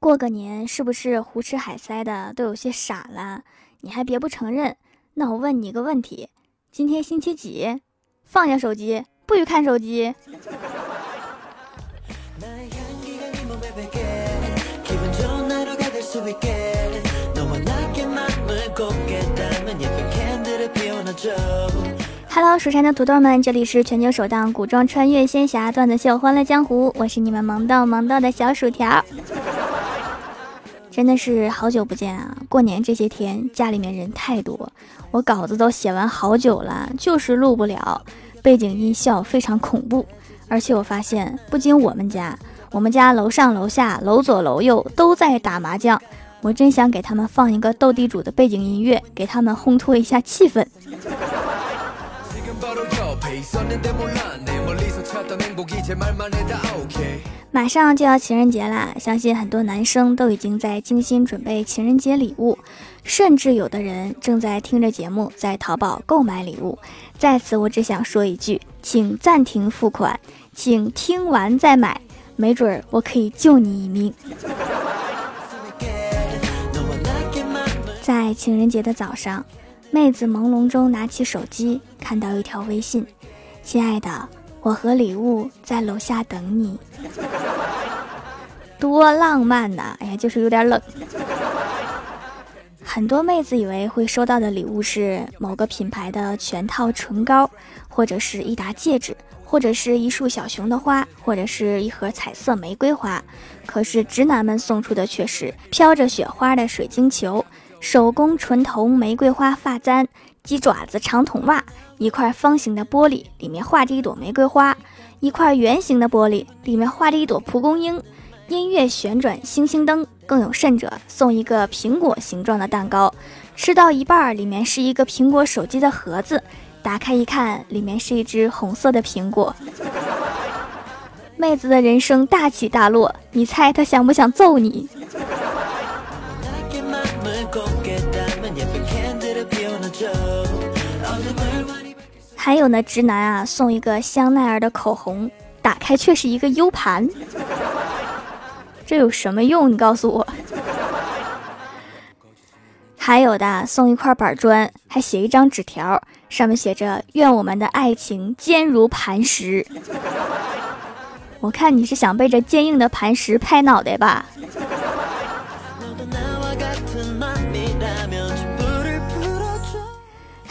过个年是不是胡吃海塞的都有些傻了？你还别不承认。那我问你一个问题：今天星期几？放下手机，不许看手机。Hello，蜀山的土豆们，这里是全球首档古装穿越仙侠段子秀《欢乐江湖》，我是你们萌到萌到的小薯条。真的是好久不见啊！过年这些天家里面人太多，我稿子都写完好久了，就是录不了，背景音效非常恐怖。而且我发现，不仅我们家，我们家楼上楼下、楼左楼右都在打麻将。我真想给他们放一个斗地主的背景音乐，给他们烘托一下气氛。马上就要情人节啦，相信很多男生都已经在精心准备情人节礼物，甚至有的人正在听着节目，在淘宝购买礼物。在此，我只想说一句，请暂停付款，请听完再买，没准儿我可以救你一命。在情人节的早上，妹子朦胧中拿起手机，看到一条微信：“亲爱的，我和礼物在楼下等你。” 多浪漫呐！哎呀，就是有点冷。很多妹子以为会收到的礼物是某个品牌的全套唇膏，或者是一沓戒指，或者是一束小熊的花，或者是一盒彩色玫瑰花。可是直男们送出的却是飘着雪花的水晶球。手工纯铜玫瑰花发簪、鸡爪子长筒袜、一块方形的玻璃，里面画着一朵玫瑰花；一块圆形的玻璃，里面画着一朵蒲公英。音乐旋转星星灯，更有甚者，送一个苹果形状的蛋糕，吃到一半，里面是一个苹果手机的盒子，打开一看，里面是一只红色的苹果。妹子的人生大起大落，你猜她想不想揍你？还有呢，直男啊，送一个香奈儿的口红，打开却是一个 U 盘，这有什么用？你告诉我。还有的送一块板砖，还写一张纸条，上面写着“愿我们的爱情坚如磐石”。我看你是想被这坚硬的磐石拍脑袋吧。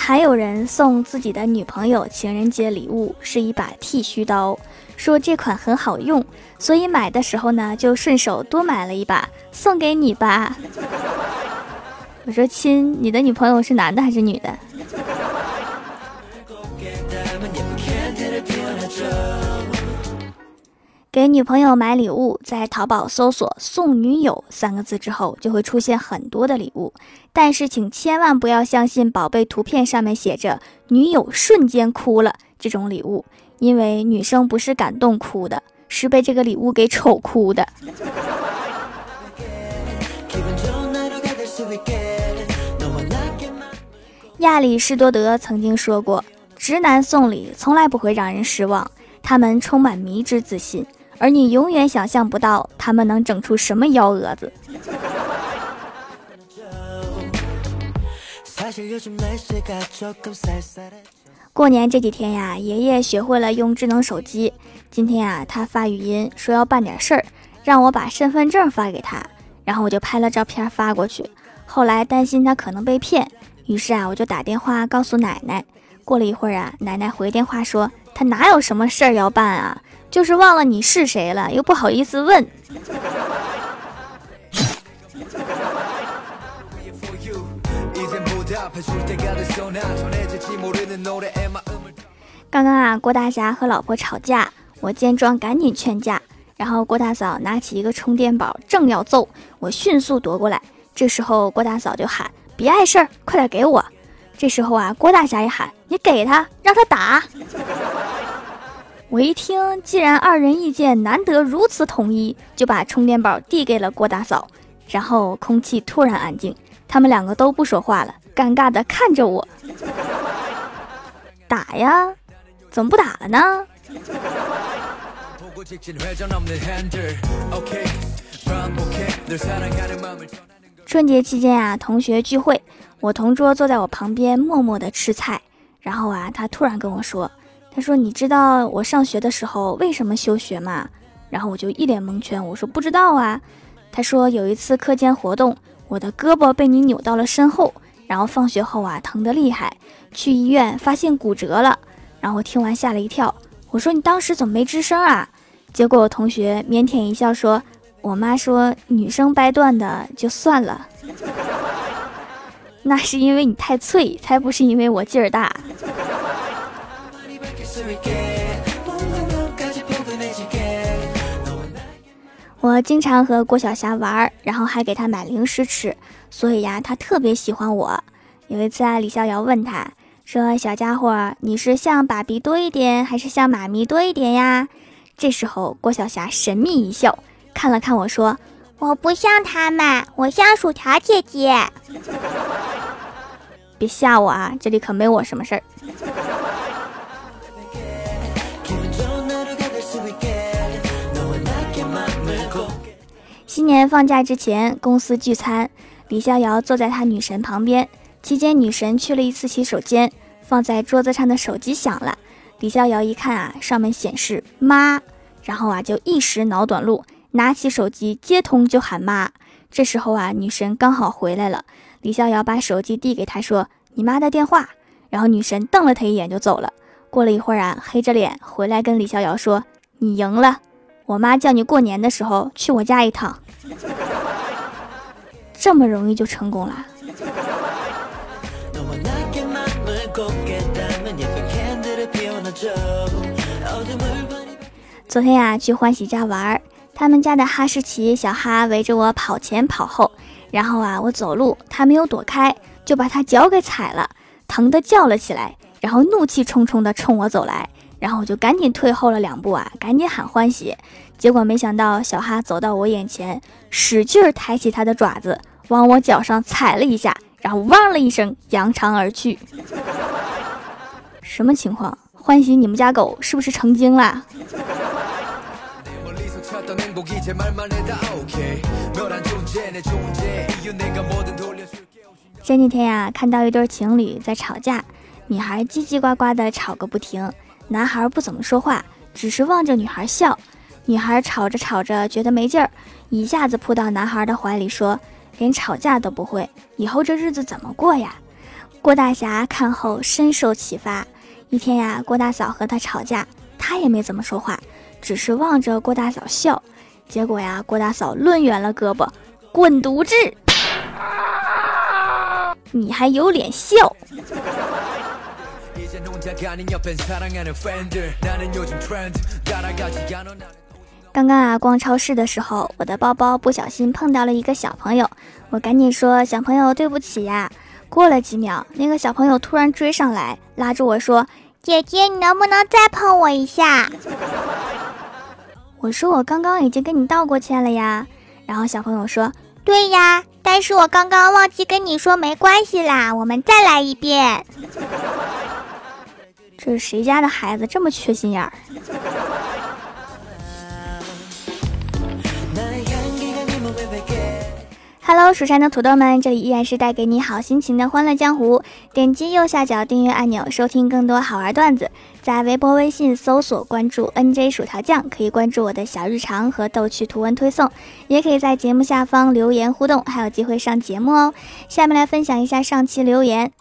还有人送自己的女朋友情人节礼物是一把剃须刀，说这款很好用，所以买的时候呢就顺手多买了一把送给你吧。我说亲，你的女朋友是男的还是女的？给女朋友买礼物，在淘宝搜索“送女友”三个字之后，就会出现很多的礼物。但是，请千万不要相信宝贝图片上面写着“女友瞬间哭了”这种礼物，因为女生不是感动哭的，是被这个礼物给丑哭的。亚里士多德曾经说过：“直男送礼从来不会让人失望，他们充满迷之自信。”而你永远想象不到他们能整出什么幺蛾子。过年这几天呀，爷爷学会了用智能手机。今天啊，他发语音说要办点事儿，让我把身份证发给他。然后我就拍了照片发过去。后来担心他可能被骗，于是啊，我就打电话告诉奶奶。过了一会儿啊，奶奶回电话说他哪有什么事儿要办啊。就是忘了你是谁了，又不好意思问。刚刚啊，郭大侠和老婆吵架，我见状赶紧劝架，然后郭大嫂拿起一个充电宝正要揍，我迅速夺过来。这时候郭大嫂就喊：“别碍事儿，快点给我。”这时候啊，郭大侠也喊：“你给他，让他打。”我一听，既然二人意见难得如此统一，就把充电宝递给了郭大嫂。然后空气突然安静，他们两个都不说话了，尴尬的看着我。打呀？怎么不打了呢？春节期间啊，同学聚会，我同桌坐在我旁边，默默的吃菜。然后啊，他突然跟我说：“他说你知道我上学的时候为什么休学吗？”然后我就一脸蒙圈，我说：“不知道啊。”他说：“有一次课间活动，我的胳膊被你扭到了身后，然后放学后啊，疼得厉害，去医院发现骨折了。”然后我听完吓了一跳，我说：“你当时怎么没吱声啊？”结果我同学腼腆一笑说。我妈说：“女生掰断的就算了，那是因为你太脆，才不是因为我劲儿大。”我经常和郭晓霞玩，然后还给她买零食吃，所以呀，她特别喜欢我。有一次啊，李逍遥问她说：“小家伙，你是像爸比多一点，还是像妈咪多一点呀？”这时候，郭晓霞神秘一笑。看了看我说：“我不像他们，我像薯条姐姐。别吓我啊，这里可没我什么事儿。”新年放假之前，公司聚餐，李逍遥坐在他女神旁边。期间，女神去了一次洗手间，放在桌子上的手机响了。李逍遥一看啊，上面显示妈，然后啊，就一时脑短路。拿起手机接通就喊妈，这时候啊，女神刚好回来了。李逍遥把手机递给她，说：“你妈的电话。”然后女神瞪了他一眼就走了。过了一会儿啊，黑着脸回来跟李逍遥说：“你赢了，我妈叫你过年的时候去我家一趟。”这么容易就成功了。昨天呀，去欢喜家玩儿。他们家的哈士奇小哈围着我跑前跑后，然后啊，我走路，它没有躲开，就把它脚给踩了，疼得叫了起来，然后怒气冲冲地冲我走来，然后我就赶紧退后了两步啊，赶紧喊欢喜，结果没想到小哈走到我眼前，使劲儿抬起它的爪子，往我脚上踩了一下，然后汪了一声，扬长而去。什么情况？欢喜，你们家狗是不是成精了？前几天呀，看到一对情侣在吵架，女孩叽叽呱呱的吵个不停，男孩不怎么说话，只是望着女孩笑。女孩吵着吵着觉得没劲儿，一下子扑到男孩的怀里说：“连吵架都不会，以后这日子怎么过呀？”郭大侠看后深受启发。一天呀，郭大嫂和他吵架，他也没怎么说话，只是望着郭大嫂笑。结果呀，郭大嫂抡圆了胳膊，滚犊子！你还有脸笑？刚刚啊，逛超市的时候，我的包包不小心碰到了一个小朋友，我赶紧说：“小朋友，对不起呀。”过了几秒，那个小朋友突然追上来，拉住我说：“姐姐，你能不能再碰我一下？”我说我刚刚已经跟你道过歉了呀，然后小朋友说：“对呀，但是我刚刚忘记跟你说没关系啦，我们再来一遍。”这是谁家的孩子这么缺心眼儿？Hello，蜀山的土豆们，这里依然是带给你好心情的欢乐江湖。点击右下角订阅按钮，收听更多好玩段子。在微博、微信搜索关注 NJ 薯条酱，可以关注我的小日常和逗趣图文推送，也可以在节目下方留言互动，还有机会上节目哦。下面来分享一下上期留言。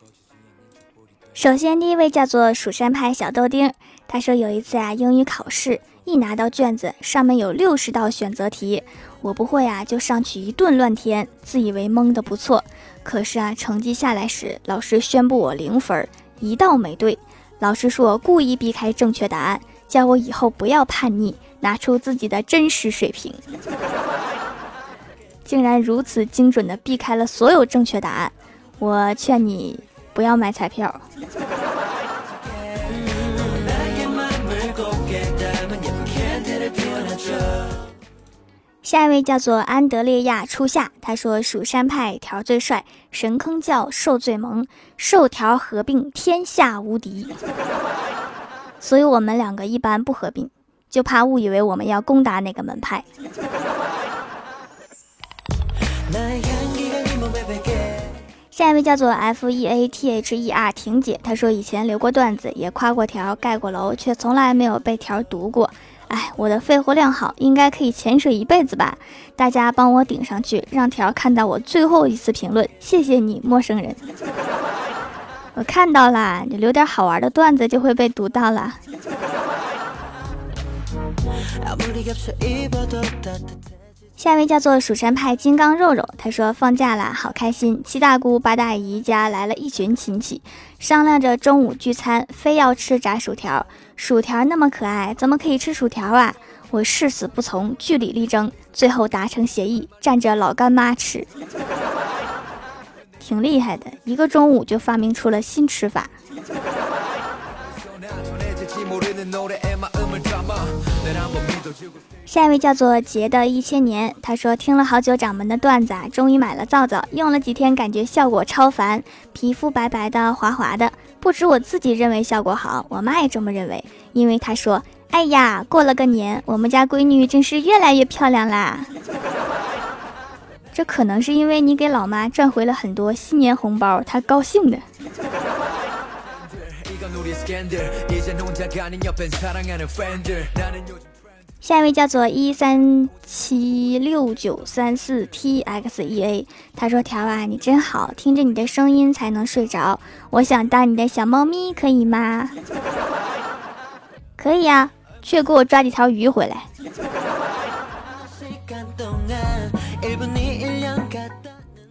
首先，第一位叫做蜀山派小豆丁，他说有一次啊，英语考试一拿到卷子，上面有六十道选择题。我不会啊，就上去一顿乱填，自以为蒙的不错。可是啊，成绩下来时，老师宣布我零分，一道没对。老师说故意避开正确答案，叫我以后不要叛逆，拿出自己的真实水平。竟然如此精准的避开了所有正确答案，我劝你不要买彩票。下一位叫做安德烈亚初夏，他说：“蜀山派条最帅，神坑教兽最萌，兽条合并天下无敌。所以我们两个一般不合并，就怕误以为我们要攻打哪个门派。”下一位叫做 F E A T H E R 婷姐，她说以前留过段子，也夸过条，盖过楼，却从来没有被条读过。哎，我的肺活量好，应该可以潜水一辈子吧？大家帮我顶上去，让条看到我最后一次评论。谢谢你，陌生人。我看到啦，你留点好玩的段子就会被读到了。下一位叫做蜀山派金刚肉肉，他说放假了，好开心。七大姑八大姨家来了一群亲戚，商量着中午聚餐，非要吃炸薯条。薯条那么可爱，怎么可以吃薯条啊？我誓死不从，据理力争，最后达成协议，蘸着老干妈吃。挺厉害的，一个中午就发明出了新吃法。下一位叫做杰的一千年，他说听了好久掌门的段子啊，终于买了皂皂，用了几天，感觉效果超凡，皮肤白白的、滑滑的。不止我自己认为效果好，我妈也这么认为，因为她说：“哎呀，过了个年，我们家闺女真是越来越漂亮啦。”这可能是因为你给老妈赚回了很多新年红包，她高兴的。下一位叫做一三七六九三四 t x e a，他说：“条啊，你真好，听着你的声音才能睡着。我想当你的小猫咪，可以吗？可以呀，去给我抓几条鱼回来。”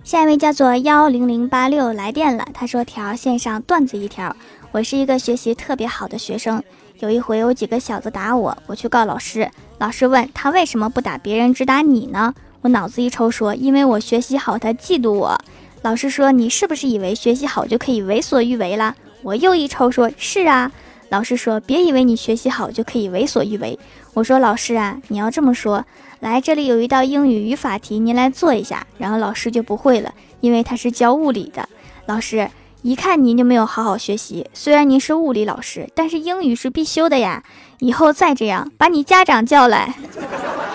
下一位叫做幺零零八六来电了，他说：“条线上段子一条，我是一个学习特别好的学生。”有一回有几个小子打我，我去告老师。老师问他为什么不打别人，只打你呢？我脑子一抽说，因为我学习好，他嫉妒我。老师说你是不是以为学习好就可以为所欲为了？我又一抽说，是啊。老师说别以为你学习好就可以为所欲为。我说老师啊，你要这么说，来这里有一道英语语法题，您来做一下。然后老师就不会了，因为他是教物理的。老师。一看您就没有好好学习。虽然您是物理老师，但是英语是必修的呀。以后再这样，把你家长叫来。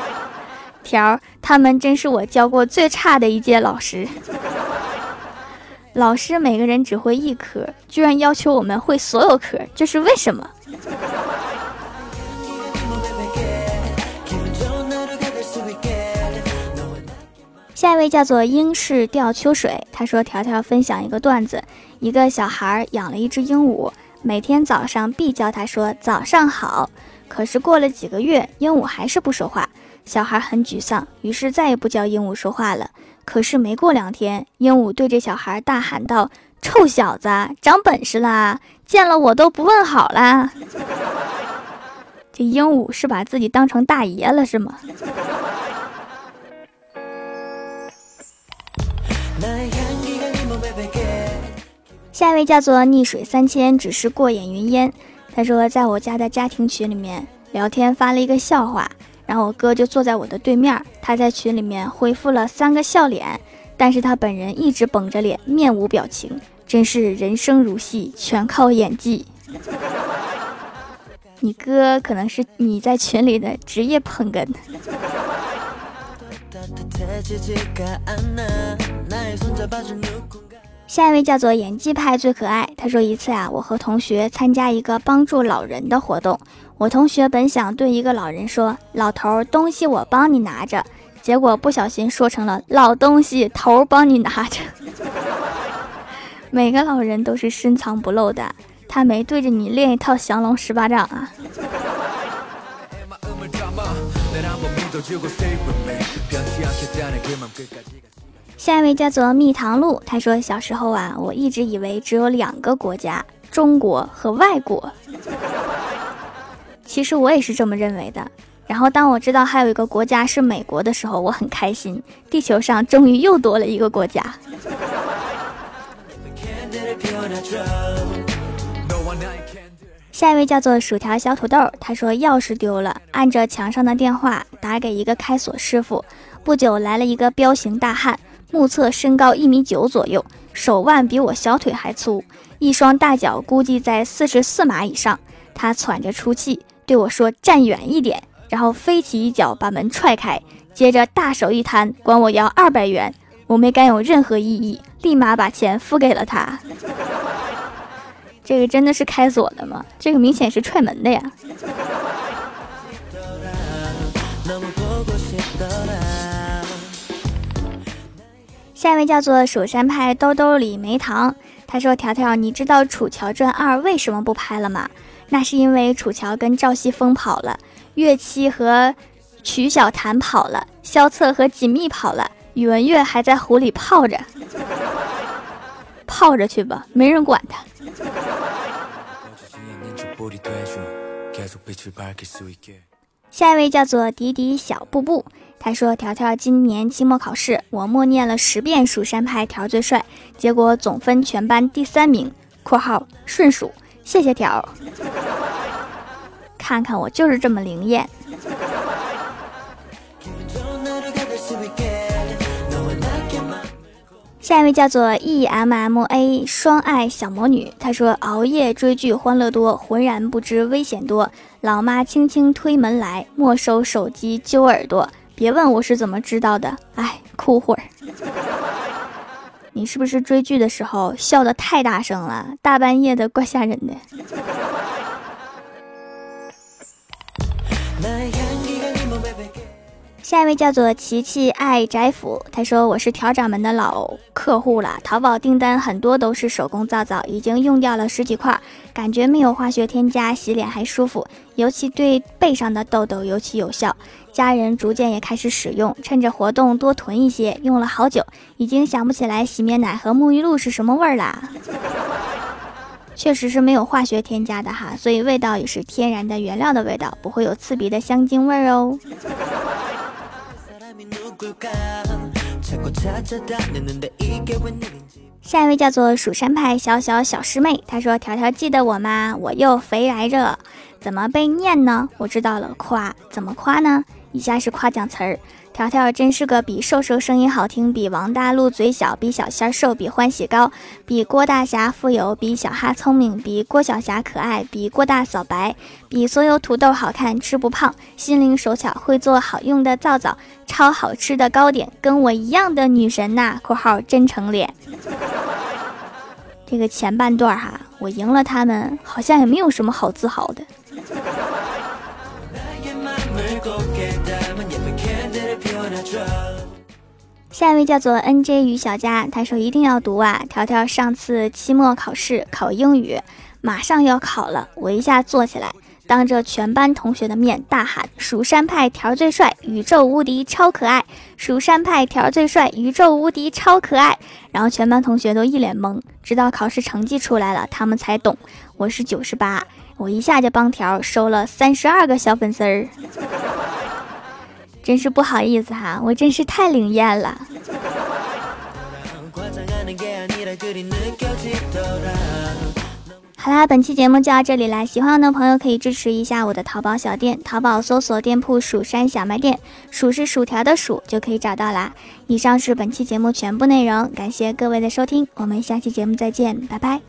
条，他们真是我教过最差的一届老师。老师每个人只会一科，居然要求我们会所有科，这是为什么？下一位叫做英式吊秋水，他说：“条条分享一个段子，一个小孩养了一只鹦鹉，每天早上必叫他说早上好。可是过了几个月，鹦鹉还是不说话，小孩很沮丧，于是再也不教鹦鹉说话了。可是没过两天，鹦鹉对着小孩大喊道：‘臭小子，长本事啦！见了我都不问好啦！’ 这鹦鹉是把自己当成大爷了是吗？”下一位叫做逆水三千，只是过眼云烟。他说，在我家的家庭群里面聊天，发了一个笑话，然后我哥就坐在我的对面，他在群里面回复了三个笑脸，但是他本人一直绷着脸，面无表情，真是人生如戏，全靠演技。你哥可能是你在群里的职业捧哏。下一位叫做演技派最可爱。他说一次啊，我和同学参加一个帮助老人的活动。我同学本想对一个老人说：“老头，东西我帮你拿着。”结果不小心说成了“老东西，头帮你拿着。” 每个老人都是深藏不露的，他没对着你练一套降龙十八掌啊。下一位叫做蜜糖露，他说小时候啊，我一直以为只有两个国家，中国和外国。其实我也是这么认为的。然后当我知道还有一个国家是美国的时候，我很开心，地球上终于又多了一个国家。下一位叫做薯条小土豆，他说钥匙丢了，按着墙上的电话打给一个开锁师傅。不久来了一个彪形大汉。目测身高一米九左右，手腕比我小腿还粗，一双大脚估计在四十四码以上。他喘着粗气对我说：“站远一点。”然后飞起一脚把门踹开，接着大手一摊，管我要二百元。我没敢有任何异议，立马把钱付给了他。这个真的是开锁的吗？这个明显是踹门的呀。下一位叫做蜀山派兜兜里没糖，他说：“条条，你知道《楚乔传二》为什么不拍了吗？那是因为楚乔跟赵西风跑了，岳七和曲小檀跑了，萧策和锦觅跑了，宇文玥还在湖里泡着，泡着去吧，没人管他。”下一位叫做迪迪小布布，他说：“条条今年期末考试，我默念了十遍蜀山派条最帅，结果总分全班第三名。”（括号顺数）谢谢条，看看我就是这么灵验。下一位叫做 E M M A 双爱小魔女，她说熬夜追剧欢乐多，浑然不知危险多。老妈轻轻推门来，没收手机揪耳朵。别问我是怎么知道的，哎，哭会儿。你是不是追剧的时候笑得太大声了？大半夜的，怪吓人的。下一位叫做琪琪爱宅府，他说我是调掌门的老客户了，淘宝订单很多都是手工皂皂，已经用掉了十几块，感觉没有化学添加，洗脸还舒服，尤其对背上的痘痘尤其有效。家人逐渐也开始使用，趁着活动多囤一些，用了好久，已经想不起来洗面奶和沐浴露是什么味儿啦。确实是没有化学添加的哈，所以味道也是天然的原料的味道，不会有刺鼻的香精味儿哦。下一位叫做蜀山派小小小师妹，她说：“条条记得我吗？我又肥来着，怎么被念呢？我知道了，夸怎么夸呢？以下是夸奖词儿。”条条真是个比瘦瘦声音好听，比王大陆嘴小，比小仙瘦，比欢喜高，比郭大侠富有，比小哈聪明，比郭小霞可爱，比郭大嫂白，比所有土豆好看，吃不胖，心灵手巧，会做好用的皂皂，超好吃的糕点，跟我一样的女神呐！（括号真诚脸）这个前半段哈，我赢了他们，好像也没有什么好自豪的。下一位叫做 N J 于小佳，他说一定要读啊！条条上次期末考试考英语，马上要考了，我一下坐起来，当着全班同学的面大喊：“蜀山派条最帅，宇宙无敌，超可爱！蜀山派条最帅，宇宙无敌，超可爱！”然后全班同学都一脸懵，直到考试成绩出来了，他们才懂我是九十八，我一下就帮条收了三十二个小粉丝儿。真是不好意思哈，我真是太灵验了。好啦，本期节目就到这里啦，喜欢我的朋友可以支持一下我的淘宝小店，淘宝搜索店铺“蜀山小卖店”，薯是薯条的薯就可以找到啦。以上是本期节目全部内容，感谢各位的收听，我们下期节目再见，拜拜。